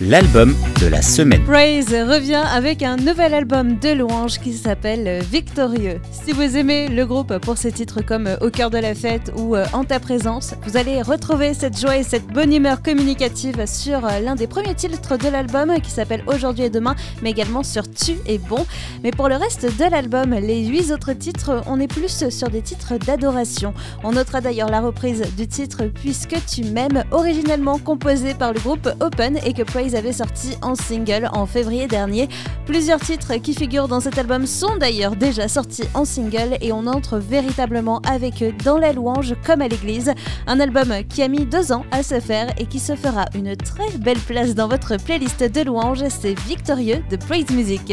l'album de la semaine. Praise revient avec un nouvel album de louanges qui s'appelle Victorieux. Si vous aimez le groupe pour ses titres comme Au cœur de la fête ou euh, En ta présence, vous allez retrouver cette joie et cette bonne humeur communicative sur euh, l'un des premiers titres de l'album qui s'appelle Aujourd'hui et demain, mais également sur Tu es bon. Mais pour le reste de l'album, les huit autres titres, on est plus sur des titres d'adoration. On notera d'ailleurs la reprise du titre Puisque tu m'aimes, originellement composé par le groupe Open et que Praise avait sorti en single en février dernier. Plusieurs titres qui figurent dans cet album sont d'ailleurs déjà sortis en single et on entre véritablement avec eux dans la louange comme à l'église. Un album qui a mis deux ans à se faire et qui se fera une très belle place dans votre playlist de louanges, c'est Victorieux de Praise Music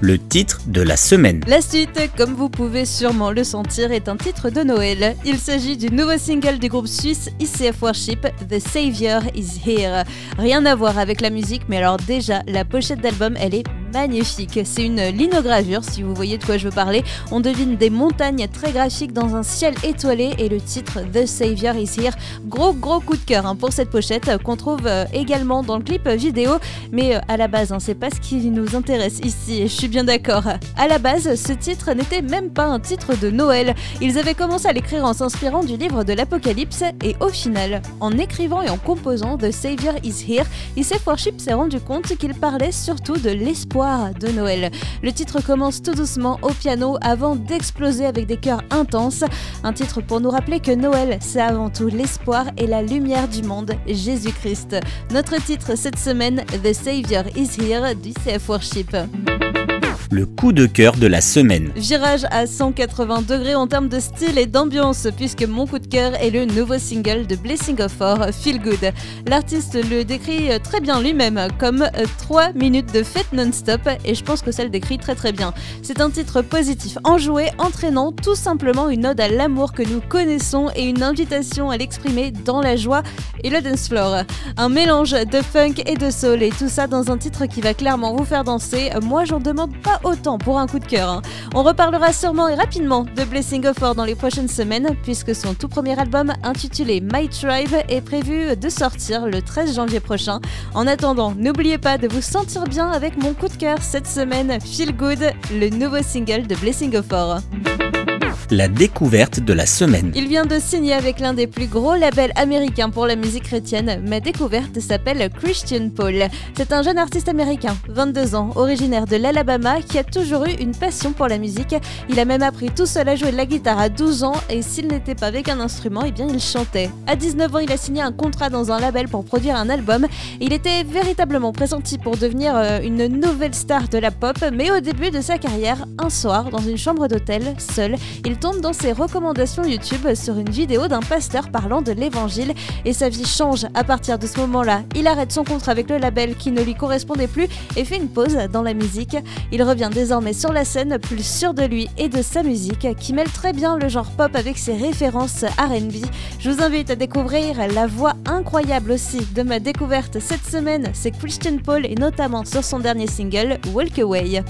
le titre de la semaine. La suite, comme vous pouvez sûrement le sentir, est un titre de Noël. Il s'agit du nouveau single du groupe suisse ICF Worship, The Savior is Here. Rien à voir avec la musique, mais alors déjà, la pochette d'album, elle est magnifique. C'est une linogravure, si vous voyez de quoi je veux parler. On devine des montagnes très graphiques dans un ciel étoilé et le titre The Savior is Here. Gros gros coup de cœur hein, pour cette pochette qu'on trouve euh, également dans le clip vidéo. Mais euh, à la base, hein, c'est pas ce qui nous intéresse ici. Je suis bien d'accord. À la base, ce titre n'était même pas un titre de Noël. Ils avaient commencé à l'écrire en s'inspirant du livre de l'Apocalypse et au final, en écrivant et en composant The Savior is Here, Isef Worship s'est rendu compte qu'il parlait surtout de l'espoir de Noël. Le titre commence tout doucement au piano avant d'exploser avec des chœurs intenses. Un titre pour nous rappeler que Noël, c'est avant tout l'espoir et la lumière du monde, Jésus-Christ. Notre titre cette semaine, The Savior is Here du CF Worship le coup de cœur de la semaine. Virage à 180 degrés en termes de style et d'ambiance, puisque mon coup de cœur est le nouveau single de Blessing of Four, Feel Good. L'artiste le décrit très bien lui-même comme 3 minutes de fête non-stop, et je pense que ça le décrit très très bien. C'est un titre positif, enjoué, entraînant tout simplement une ode à l'amour que nous connaissons et une invitation à l'exprimer dans la joie et le dance floor. Un mélange de funk et de soul, et tout ça dans un titre qui va clairement vous faire danser. Moi, j'en demande pas autant pour un coup de cœur. Hein. On reparlera sûrement et rapidement de Blessing of War dans les prochaines semaines, puisque son tout premier album intitulé My Tribe est prévu de sortir le 13 janvier prochain. En attendant, n'oubliez pas de vous sentir bien avec mon coup de cœur cette semaine, Feel Good, le nouveau single de Blessing of War la découverte de la semaine. Il vient de signer avec l'un des plus gros labels américains pour la musique chrétienne. Ma découverte s'appelle Christian Paul. C'est un jeune artiste américain, 22 ans, originaire de l'Alabama, qui a toujours eu une passion pour la musique. Il a même appris tout seul à jouer de la guitare à 12 ans et s'il n'était pas avec un instrument, eh bien il chantait. À 19 ans, il a signé un contrat dans un label pour produire un album. Il était véritablement pressenti pour devenir euh, une nouvelle star de la pop, mais au début de sa carrière, un soir, dans une chambre d'hôtel, seul, il tombe dans ses recommandations YouTube sur une vidéo d'un pasteur parlant de l'évangile et sa vie change à partir de ce moment-là. Il arrête son contrat avec le label qui ne lui correspondait plus et fait une pause dans la musique. Il revient désormais sur la scène plus sûr de lui et de sa musique qui mêle très bien le genre pop avec ses références RB. Je vous invite à découvrir la voix incroyable aussi de ma découverte cette semaine, c'est Christian Paul et notamment sur son dernier single Walk Away.